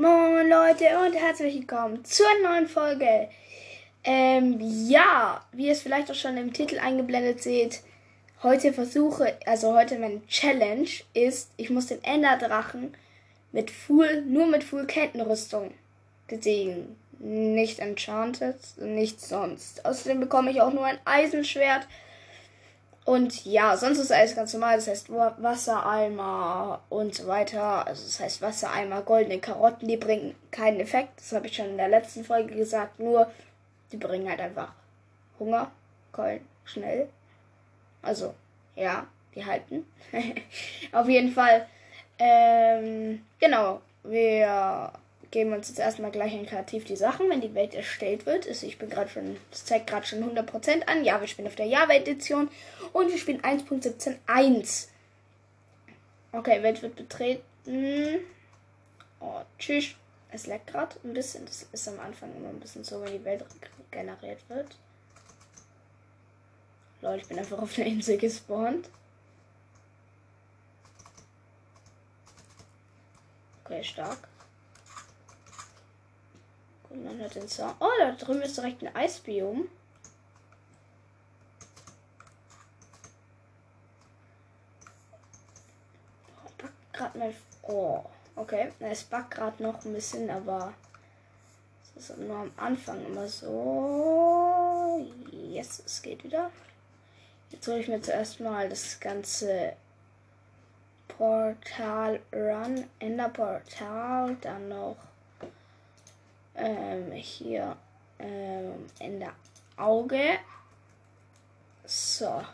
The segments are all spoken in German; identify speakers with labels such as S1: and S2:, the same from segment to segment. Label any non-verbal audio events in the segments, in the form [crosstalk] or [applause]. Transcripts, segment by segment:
S1: Moin Leute und herzlich willkommen zur neuen Folge. Ähm, ja, wie ihr es vielleicht auch schon im Titel eingeblendet seht, heute versuche, also heute mein Challenge ist, ich muss den Enderdrachen mit Full, nur mit Full Kettenrüstung besiegen. Nicht enchanted, nichts sonst. Außerdem bekomme ich auch nur ein Eisenschwert und ja, sonst ist alles ganz normal. Das heißt Wassereimer und so weiter. Also das heißt Wassereimer, goldene Karotten, die bringen keinen Effekt. Das habe ich schon in der letzten Folge gesagt. Nur, die bringen halt einfach Hunger, Keulen, schnell. Also, ja, die halten. [laughs] Auf jeden Fall. Ähm, genau. Wir geben uns jetzt erstmal gleich in Kreativ die Sachen, wenn die Welt erstellt wird. Ist, ich bin gerade schon, das zeigt gerade schon 100% an. Ja, wir spielen auf der Java-Edition und wir spielen 1.17.1. Okay, Welt wird betreten. Oh, tschüss. Es leckt gerade ein bisschen. Das ist am Anfang immer ein bisschen so, wenn die Welt generiert wird. Leute, ich bin einfach auf einer Insel gespawnt. Okay, stark. Und man hört den Sound. Oh, da drüben ist direkt ein Eisbiom. gerade mal. Oh, okay. Es backt gerade noch ein bisschen, aber es ist nur am Anfang immer so. Yes, es geht wieder. Jetzt hole ich mir zuerst mal das ganze Portal Run, Ender Portal, dann noch ähm, hier ähm, Ender Auge. So.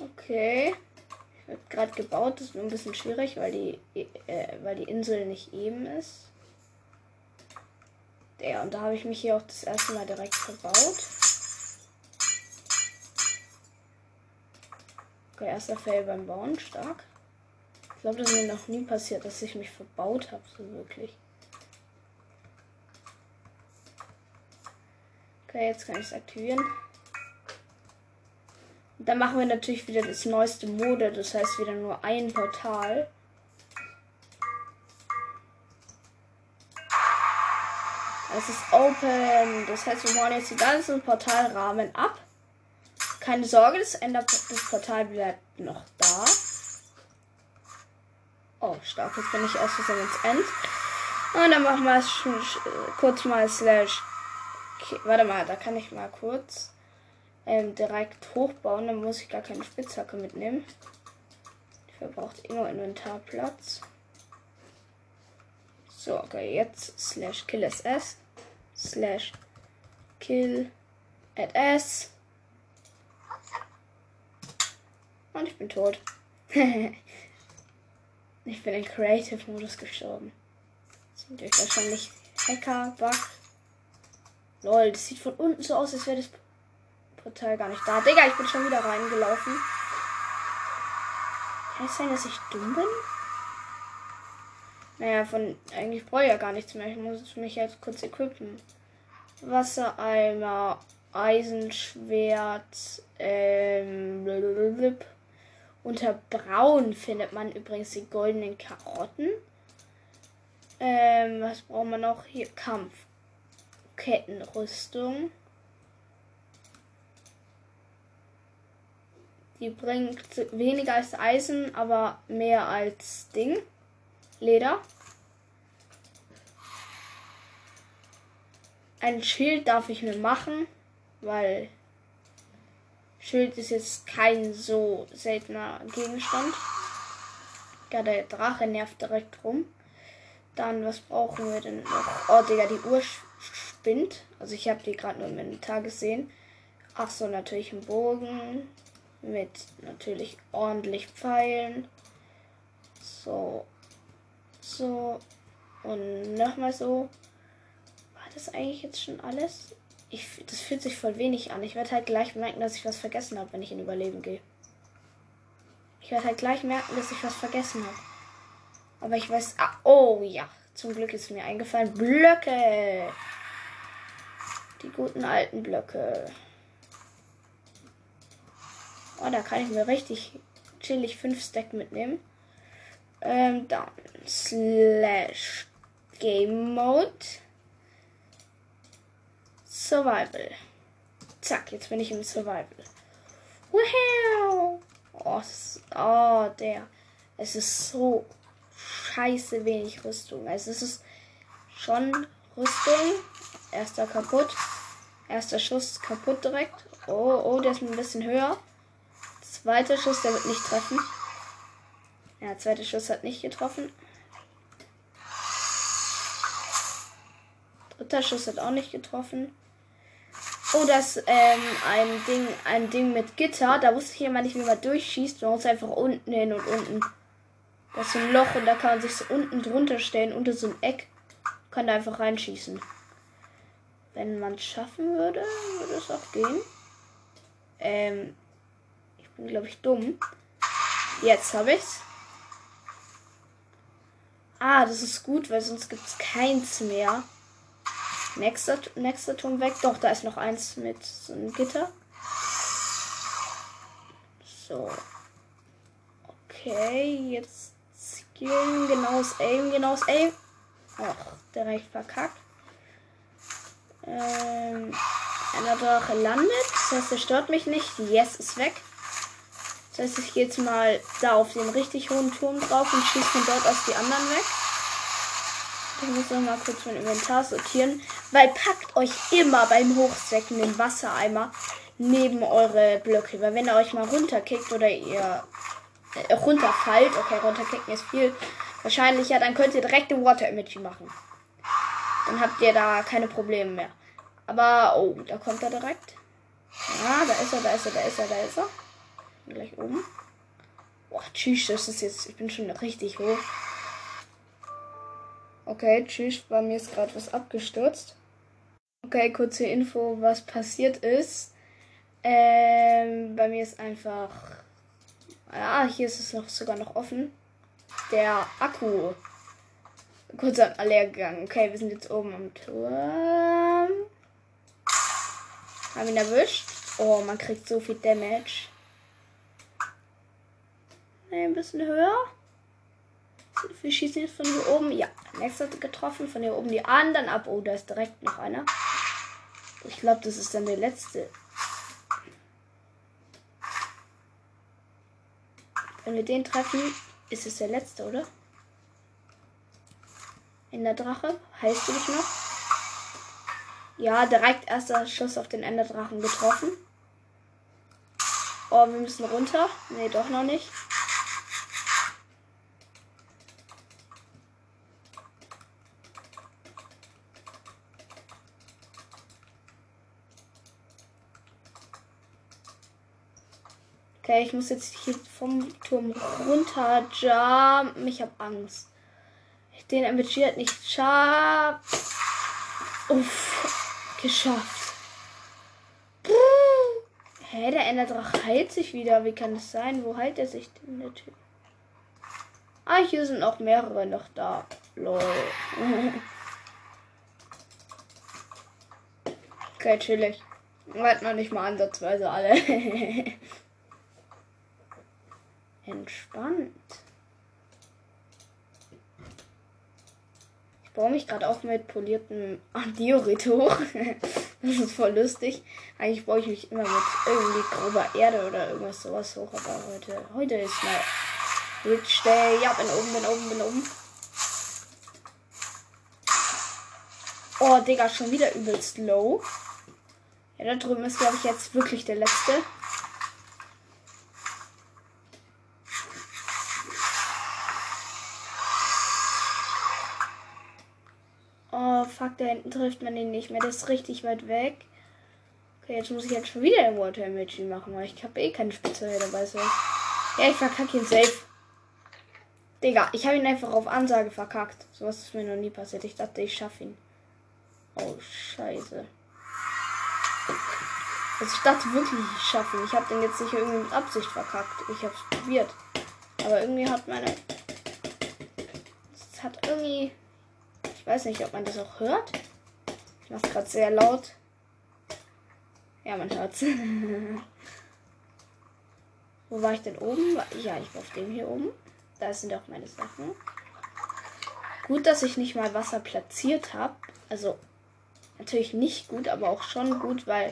S1: Okay. Wird gerade gebaut, das ist nur ein bisschen schwierig, weil die, äh, weil die Insel nicht eben ist. Ja, und da habe ich mich hier auch das erste Mal direkt verbaut. Okay, erster Fail beim Bauen, stark. Ich glaube, das ist mir noch nie passiert, dass ich mich verbaut habe, so wirklich. Okay, jetzt kann ich es aktivieren. Dann machen wir natürlich wieder das neueste Mode, das heißt wieder nur ein Portal. Es ist open, das heißt wir bauen jetzt die ganzen Portalrahmen ab. Keine Sorge, das, Ender das Portal bleibt noch da. Oh, stark, jetzt bin ich aus Versehen ins End. Und dann machen wir es kurz mal slash. Okay, warte mal, da kann ich mal kurz ähm, direkt hochbauen, dann muss ich gar keine Spitzhacke mitnehmen. Die verbraucht eh nur Inventarplatz. So, okay, jetzt slash kill ss slash kill at s und ich bin tot. [laughs] ich bin in Creative Modus gestorben. Sind wahrscheinlich Hacker, Bug. Lol, das sieht von unten so aus, als wäre das Portal gar nicht da. Digga, ich bin schon wieder reingelaufen. Kann es sein, dass ich dumm bin? Naja, von eigentlich brauche ich ja gar nichts mehr. Ich muss mich jetzt kurz equippen. Wassereimer, Eisenschwert, ähm, blablabla. Unter Braun findet man übrigens die goldenen Karotten. Ähm, was brauchen wir noch? Hier Kampf. Kettenrüstung. Die bringt weniger als Eisen, aber mehr als Ding. Leder. Ein Schild darf ich mir machen, weil Schild ist jetzt kein so seltener Gegenstand. Ja, der Drache nervt direkt rum. Dann, was brauchen wir denn noch? Oh, Digga, die Uhr spinnt. Also ich habe die gerade nur im Inventar gesehen. Ach so, natürlich ein Bogen mit natürlich ordentlich Pfeilen. So, so und nochmal so. War das eigentlich jetzt schon alles? Ich, das fühlt sich voll wenig an. Ich werde halt gleich merken, dass ich was vergessen habe, wenn ich in Überleben gehe. Ich werde halt gleich merken, dass ich was vergessen habe. Aber ich weiß. Ah, oh ja. Zum Glück ist mir eingefallen. Blöcke. Die guten alten Blöcke. Oh, da kann ich mir richtig chillig 5 Stack mitnehmen. Ähm, dann slash Game Mode. Survival. Zack, jetzt bin ich im Survival. Wow! Oh, oh, der. Es ist so scheiße wenig Rüstung. Also es ist schon Rüstung. Erster kaputt. Erster Schuss kaputt direkt. Oh, oh, der ist ein bisschen höher. Zweiter Schuss, der wird nicht treffen. Ja, zweiter Schuss hat nicht getroffen. Dritter Schuss hat auch nicht getroffen. Oh, das ähm, ein Ding, ein Ding mit Gitter. Da wusste ich immer nicht, wie man durchschießt. Man muss einfach unten hin und unten. Das ist ein Loch und da kann man sich so unten drunter stellen, unter so ein Eck. Kann da einfach reinschießen. Wenn man es schaffen würde, würde es auch gehen. Ähm, ich bin, glaube ich, dumm. Jetzt habe ich's. Ah, das ist gut, weil sonst gibt es keins mehr. Nächster, nächster Turm weg. Doch, da ist noch eins mit so einem Gitter. So. Okay, jetzt skillen, genaues Aim, genaues Aim. Ach, direkt verkackt. Ähm, einer Drache landet. Das heißt, er stört mich nicht. Yes ist weg. Das heißt, ich gehe jetzt mal da auf den richtig hohen Turm drauf und schieße von dort aus die anderen weg. Ich muss noch mal kurz mein Inventar sortieren. Weil packt euch immer beim Hochstecken den Wassereimer neben eure Blöcke. Weil wenn ihr euch mal runterkickt oder ihr äh, runterfallt, okay, runterkicken ist viel wahrscheinlicher, dann könnt ihr direkt ein Water Emoji machen. Dann habt ihr da keine Probleme mehr. Aber, oh, da kommt er direkt. Ja, da ist er, da ist er, da ist er, da ist er. Gleich oben. Boah, tschüss, das ist jetzt, ich bin schon richtig hoch. Okay, tschüss, bei mir ist gerade was abgestürzt. Okay, kurze Info, was passiert ist. Ähm, bei mir ist einfach. Ja, hier ist es noch sogar noch offen. Der Akku. Kurz an leer gegangen. Okay, wir sind jetzt oben am Turm. Haben ihn erwischt. Oh, man kriegt so viel Damage. Ein bisschen höher. Wir schießen jetzt von hier oben. Ja, nächste hat getroffen. Von hier oben die anderen ab. Oh, da ist direkt noch einer. Ich glaube, das ist dann der letzte. Wenn wir den treffen, ist es der letzte, oder? In der Drache. Heißt du dich noch? Ja, direkt erster Schuss auf den Enderdrachen getroffen. Oh, wir müssen runter. Nee, doch noch nicht. Okay, ich muss jetzt hier vom Turm runter jumpen. Ich habe Angst. Den MG hat nicht geschafft. Uff, geschafft. Hä, der Enderdrache heilt sich wieder. Wie kann das sein? Wo heilt er sich denn, der Typ? Ah, hier sind auch mehrere noch da. Lol. [laughs] okay, chillig. Warte noch nicht mal ansatzweise alle. [laughs] Entspannt. Ich baue mich gerade auch mit poliertem Diorit hoch. [laughs] das ist voll lustig. Eigentlich baue ich mich immer mit irgendwie grober Erde oder irgendwas sowas hoch. Aber heute, heute ist mal Rich Day. Ja, bin oben, bin oben, bin oben. Oh, Digga, schon wieder übelst low. Ja, da drüben ist, glaube ich, jetzt wirklich der letzte. Da hinten trifft man ihn nicht mehr. Das ist richtig weit weg. Okay, jetzt muss ich jetzt schon wieder Water Emoji machen, weil ich habe eh keine Spitze dabei. So. Ja, ich verkacke ihn safe. Digga, ich habe ihn einfach auf Ansage verkackt. Sowas ist mir noch nie passiert. Ich dachte, ich schaffe ihn. Oh, scheiße. Also ich dachte wirklich, ich schaffe ihn. Ich habe den jetzt nicht irgendwie mit Absicht verkackt. Ich habe es probiert. Aber irgendwie hat meine... Es hat irgendwie weiß nicht, ob man das auch hört. Ich mache gerade sehr laut. Ja, mein Schatz. [laughs] Wo war ich denn oben? Ja, ich war auf dem hier oben. Da sind auch meine Sachen. Gut, dass ich nicht mal Wasser platziert habe. Also natürlich nicht gut, aber auch schon gut, weil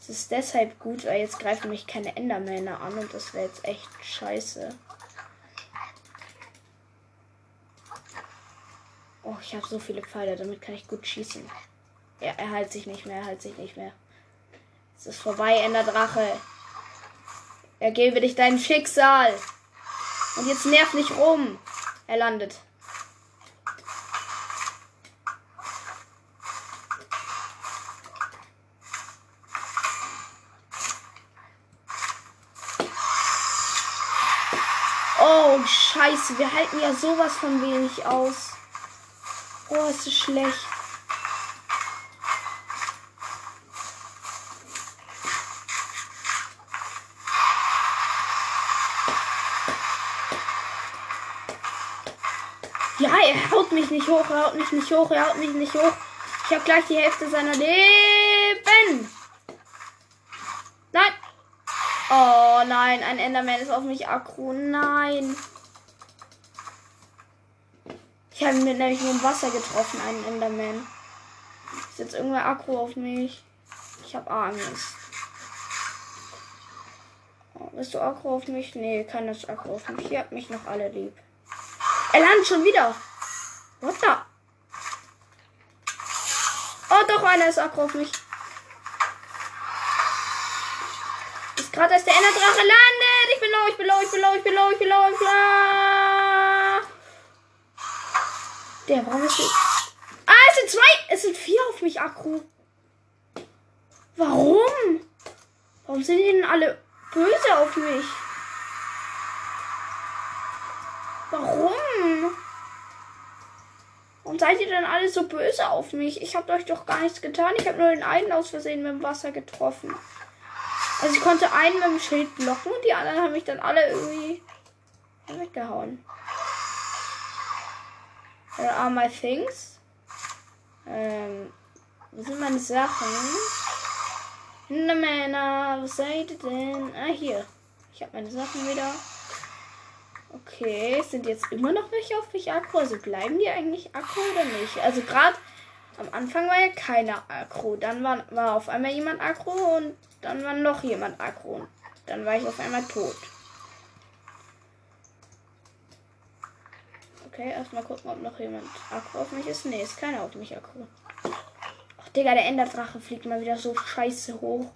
S1: es ist deshalb gut, weil jetzt greifen mich keine Endermänner an und das wäre jetzt echt scheiße. Oh, ich habe so viele Pfeile, damit kann ich gut schießen. Ja, er hält sich nicht mehr, er hält sich nicht mehr. Es ist vorbei, Enderdrache. Ergebe dich dein Schicksal. Und jetzt nerv nicht rum. Er landet. Oh, scheiße. Wir halten ja sowas von wenig aus. Oh, ist das schlecht. Ja, er haut mich nicht hoch, er haut mich nicht hoch, er haut mich nicht hoch. Ich habe gleich die Hälfte seiner Leben. Nein. Oh nein, ein Enderman ist auf mich aggro. Nein. Ich habe mir nämlich nur im Wasser getroffen, einen Enderman. Ist jetzt irgendwer aggro auf mich? Ich habe Angst. Oh, bist du aggro auf mich? Nee, keiner ist aggro auf mich. Ihr habt mich noch alle lieb. Er landet schon wieder. What the? Oh, doch, einer ist aggro auf mich. Ist gerade, als der Enderdrache landet. Ich bin low, ich bin low, ich bin low, ich bin low, ich bin low, ich bin low. Der, warum ist die... Ah, es sind zwei, es sind vier auf mich aggro. Warum? Warum sind die denn alle böse auf mich? Warum? Warum seid ihr denn alle so böse auf mich? Ich habe euch doch gar nichts getan. Ich habe nur den einen aus Versehen mit dem Wasser getroffen. Also ich konnte einen mit dem Schild blocken und die anderen haben mich dann alle irgendwie weggehauen. Where are my things? Ähm, wo sind meine Sachen? Männer, was seid ihr denn? Ah, hier. Ich habe meine Sachen wieder. Okay, sind jetzt immer noch welche auf mich aggro? Also bleiben die eigentlich aggro oder nicht? Also gerade am Anfang war ja keiner aggro. Dann war, war auf einmal jemand aggro und dann war noch jemand aggro. Dann war ich auf einmal tot. Okay, erstmal gucken, ob noch jemand aggro auf mich ist. Nee, ist keiner auf mich aggro. Ach, Digga, der Enderdrache fliegt mal wieder so scheiße hoch.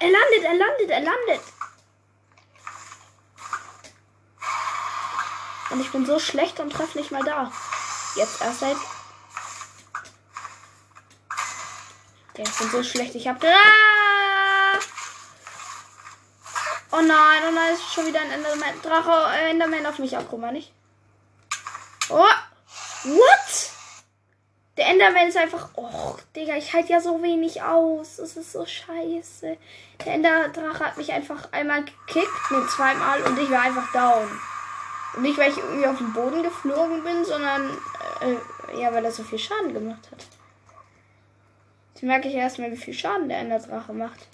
S1: Er landet, er landet, er landet. Und ich bin so schlecht und treffe nicht mal da. Jetzt erst seit. Ja, ich bin so schlecht. Ich hab. Ah! Oh nein, oh nein, ist schon wieder ein Enderman. Drache, äh, Enderman auf mich ab, guck mal nicht. Oh! What? Der Enderman ist einfach. Oh, Digga, ich halte ja so wenig aus. Das ist so scheiße. Der Enderdrache hat mich einfach einmal gekickt, mit zweimal und ich war einfach down. Und nicht, weil ich irgendwie auf den Boden geflogen bin, sondern äh, ja, weil er so viel Schaden gemacht hat. Jetzt merke ich erstmal, wie viel Schaden der Enderdrache macht.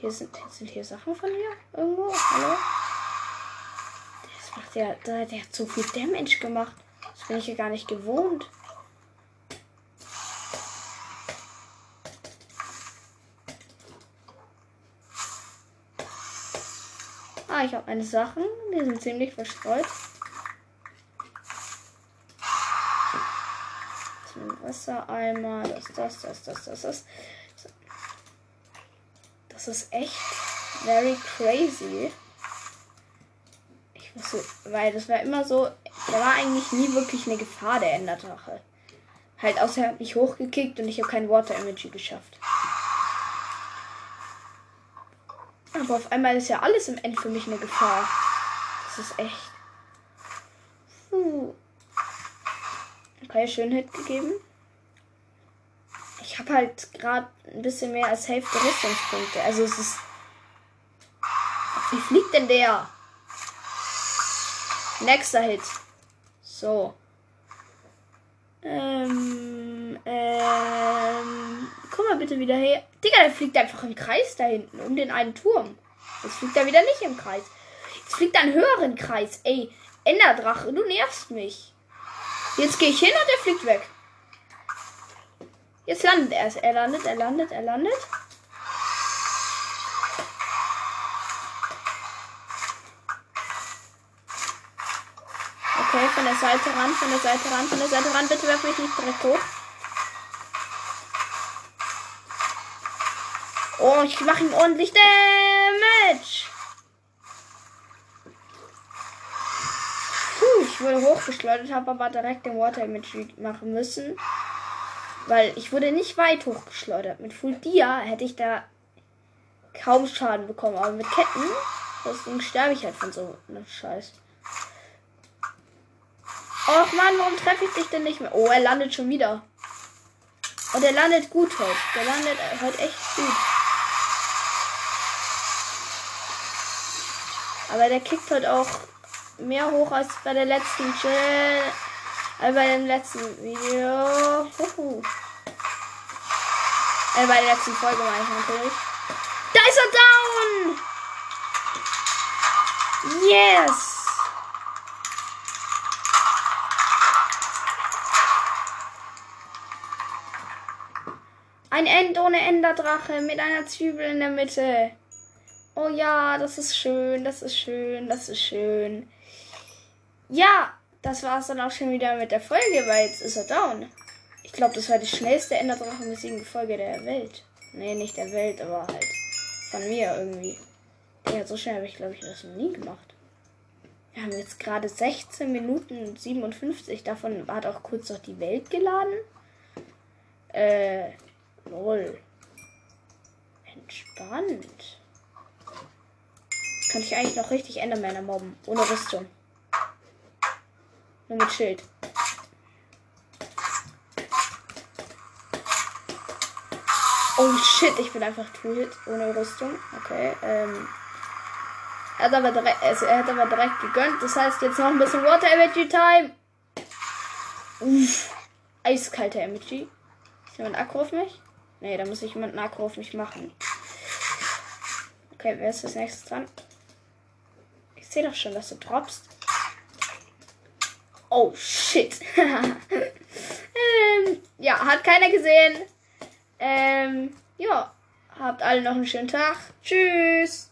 S1: Hier sind, sind hier Sachen von mir irgendwo. Hallo? Das macht ja, der, der hat so viel Damage gemacht. Das bin ich ja gar nicht gewohnt. Ah, ich habe meine Sachen. Die sind ziemlich verstreut. Wassereimer. Das, das, das, das, das, das. Das ist echt very crazy. Ich wusste, weil das war immer so, da war eigentlich nie wirklich eine Gefahr, der Enderdrache. Halt, außer er hat mich hochgekickt und ich habe kein Water Emoji geschafft. Aber auf einmal ist ja alles im End für mich eine Gefahr. Das ist echt. Puh. Okay, schön Hit gegeben. Habe halt gerade ein bisschen mehr als Hälfte Rüstungspunkte. Also es ist. Wie fliegt denn der? Nächster Hit. So. Ähm, ähm, komm mal bitte wieder her. Digga, der fliegt einfach im Kreis da hinten, um den einen Turm. Jetzt fliegt er wieder nicht im Kreis. Jetzt fliegt er einen höheren Kreis. Ey, Enderdrache, du nervst mich. Jetzt gehe ich hin und er fliegt weg. Jetzt landet er. Er landet, er landet, er landet. Okay, von der Seite ran, von der Seite ran, von der Seite ran. Bitte werf mich nicht direkt hoch. Oh, ich mache ihm ordentlich Damage. Puh, ich wurde hochgeschleudert, habe aber direkt den Water Image machen müssen. Weil ich wurde nicht weit hochgeschleudert. Mit Full Dia hätte ich da kaum Schaden bekommen. Aber mit Ketten, deswegen sterbe ich halt von so einem Scheiß. Och Mann, warum treffe ich dich denn nicht mehr? Oh, er landet schon wieder. Und er landet gut heute. Der landet heute echt gut. Aber der kickt heute auch mehr hoch als bei der letzten Chill. Äh, bei dem letzten Video. Huhu. Äh, bei der letzten Folge meine ich natürlich. Da ist er down! Yes! Ein End ohne Enderdrache mit einer Zwiebel in der Mitte. Oh ja, das ist schön, das ist schön, das ist schön. Ja, das war es dann auch schon wieder mit der Folge, weil jetzt ist er down. Ich glaube, das war die schnellste Enderdrachen-mäßige Folge der Welt. Nee, nicht der Welt, aber halt von mir irgendwie. Ja, so schnell habe ich, glaube ich, das noch nie gemacht. Wir haben jetzt gerade 16 Minuten 57. Davon hat auch kurz noch die Welt geladen. Äh, Lol. Entspannt. Könnte ich eigentlich noch richtig Endermänner mobben. Ohne Rüstung. Nur mit Schild. Oh shit, ich bin einfach Two-Hit ohne Rüstung. Okay, ähm. Er hat, aber direkt, also er hat aber direkt gegönnt. Das heißt, jetzt noch ein bisschen Water Emoji Time. Uff. Eiskalter Emoji. Ist jemand Akku auf mich? Nee, da muss ich jemand Akku auf mich machen. Okay, wer ist das nächste dran? Ich sehe doch schon, dass du droppst. Oh, shit. [laughs] ähm, ja, hat keiner gesehen. Ähm, ja, habt alle noch einen schönen Tag. Tschüss.